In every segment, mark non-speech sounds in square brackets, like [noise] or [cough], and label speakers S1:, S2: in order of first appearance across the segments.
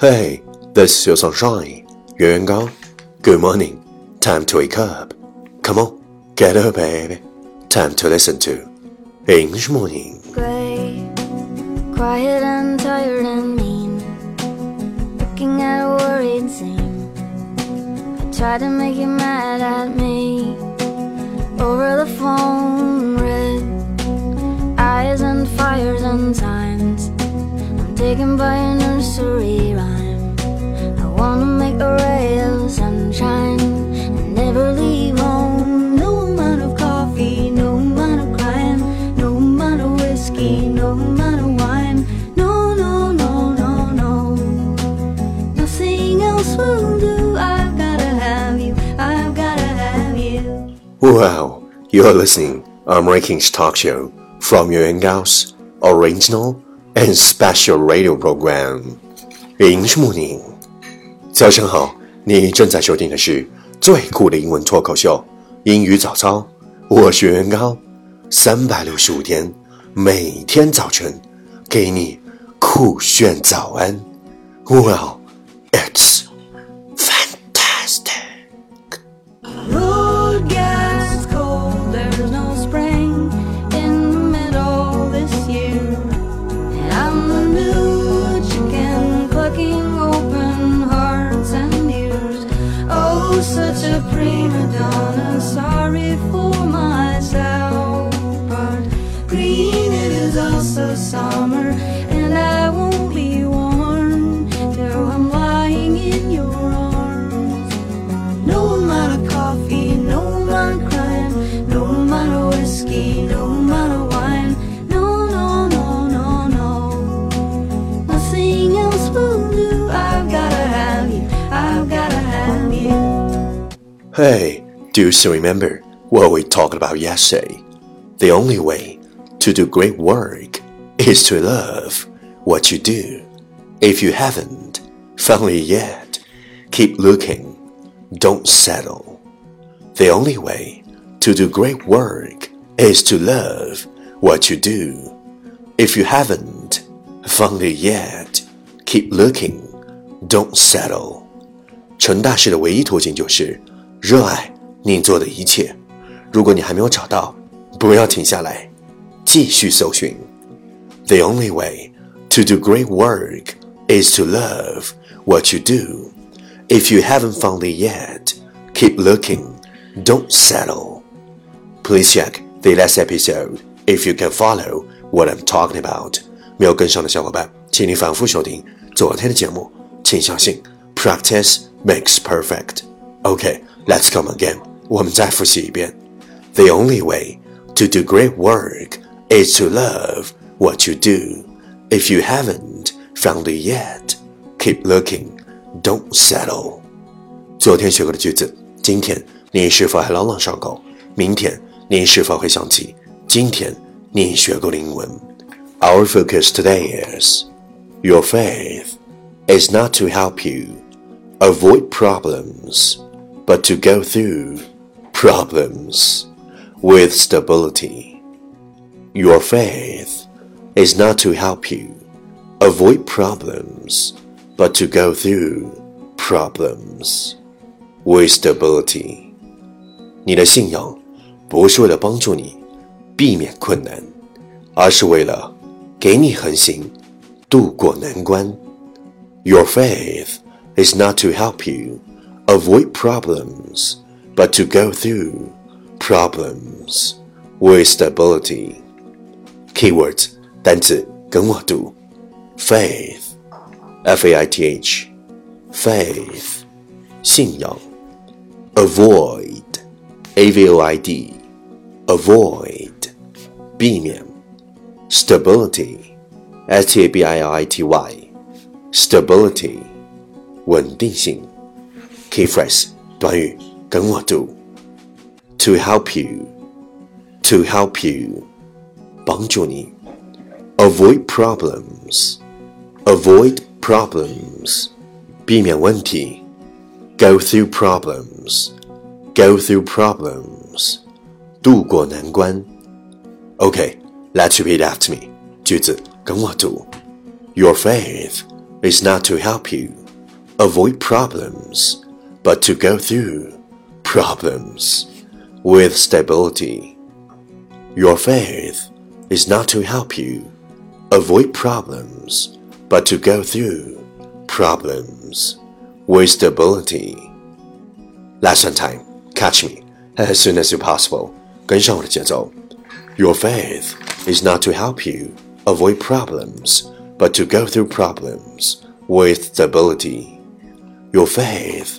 S1: Hey, this is your sunshine, Yuan Gao. Good morning. Time to wake up. Come on, get up, baby. Time to listen to English morning. Gray, quiet and tired and mean. Looking at a worried scene. I try to make you mad at me. Over the phone, red eyes and fires and time taken by a nursery rhyme. I wanna make a ray of sunshine and never leave home. No amount of coffee, no amount of crying, no amount of whiskey, no amount of wine. No, no, no, no, no. Nothing else will do. I've gotta have you. I've gotta have you. Wow, you're listening. I'm Ranking's talk show from Yuan Gao's original And special radio program. i n o d morning. 早上好，你正在收听的是最酷的英文脱口秀——英语早操。我学员高，三百六十五天，每天早晨给你酷炫早安。w it's Hey, do you still remember what we talked about yesterday? The only way to do great work is to love what you do. If you haven't found it yet, keep looking. Don't settle. The only way to do great work is to love what you do. If you haven't found it yet, keep looking. Don't settle. 成大事的唯一途径就是。热爱你做的一切。如果你还没有找到，不要停下来，继续搜寻。The only way to do great work is to love what you do. If you haven't found it yet, keep looking. Don't settle. Please check the last episode if you can follow what I'm talking about. 没有跟上的小伙伴，请你反复收听昨天的节目。请相信，practice makes perfect. OK. Let's come again. 我们再复习一遍。The only way to do great work is to love what you do. If you haven't found it yet, keep looking. Don't settle. 昨天学过的句子，今天你是否还朗朗上口？明天你是否会想起今天你学过的英文？Our focus today is your faith is not to help you avoid problems but to go through problems with stability. Your faith is not to help you avoid problems, but to go through problems with stability. 你的信仰不是为了帮助你避免困难，而是为了给你恒心度过难关。Your faith is not to help you avoid problems, but to go through problems with stability. Keywords 单词跟我读，faith, f a i t h, faith, 信仰，avoid, a v faith, 信仰. avoid, 避免，stability, s t a b avoid, Stability, stability, 稳定性。Key phrase 短语跟我读：to help you，to help you，帮助你；avoid problems，avoid problems，避免问题；go through problems，go through problems，度过难关。OK，let's repeat after me，句子跟我读：Your faith is not to help you, avoid problems but to go through problems with stability. Your faith is not to help you avoid problems, but to go through problems with stability. Lesson time, catch me as soon as you possible. 跟上我的节奏。Your faith is not to help you avoid problems, but to go through problems with stability. Your faith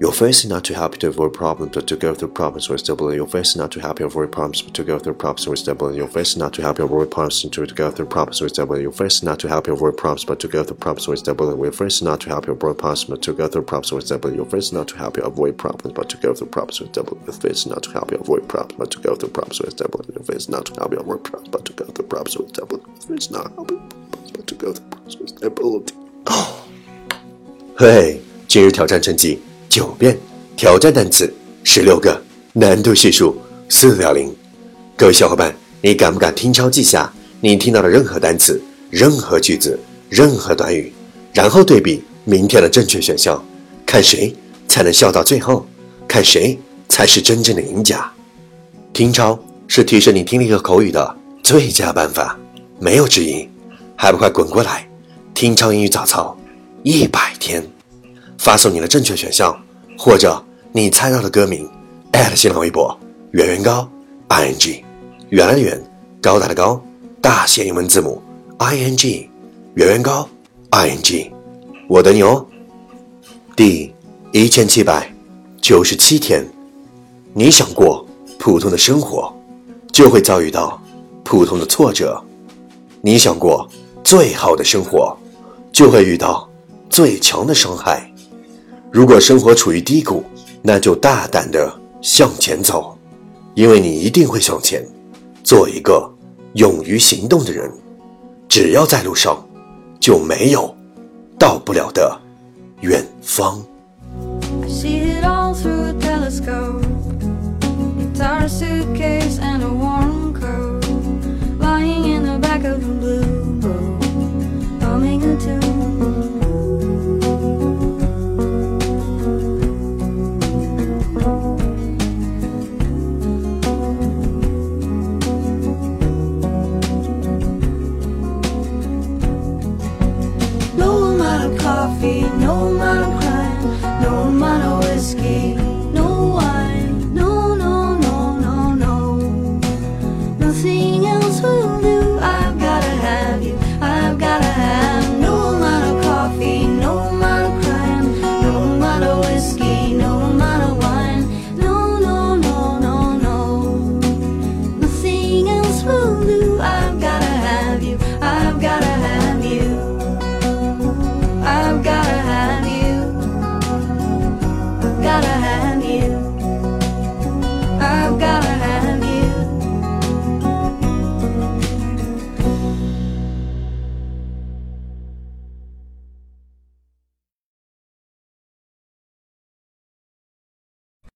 S1: You're facing not too happy to avoid problems but to go through problems with stability. You're facing not too happy to avoid problems but to go through problems with stability. You're facing not too happy to avoid problems but to go through problems with stability. You're facing not too happy to avoid problems but to go through problems with stability. You're facing not too happy to avoid problems but to go through problems with stability. You're facing not too happy to avoid problems but to go through problems with stability. You're facing not too happy to avoid problems but to go through problems with stability. You're facing not too happy to avoid problems but to go through problems with stability. You're facing not happy but to go through problems with stability. [gasps] 嘿，今日挑战成绩。九遍挑战单词十六个，难度系数四点零。各位小伙伴，你敢不敢听抄记下你听到的任何单词、任何句子、任何短语，然后对比明天的正确选项，看谁才能笑到最后，看谁才是真正的赢家？听抄是提升你听力和口语的最佳办法，没有之一。还不快滚过来！听抄英语早操一百天，发送你的正确选项。或者你猜到的歌名，@新浪微博远远高 i n g 远远高大的高大写英文字母 i n g 远远高 i n g，我等你哦。第一千七百九十七天，你想过普通的生活，就会遭遇到普通的挫折；你想过最好的生活，就会遇到最强的伤害。如果生活处于低谷，那就大胆的向前走，因为你一定会向前。做一个勇于行动的人，只要在路上，就没有到不了的远方。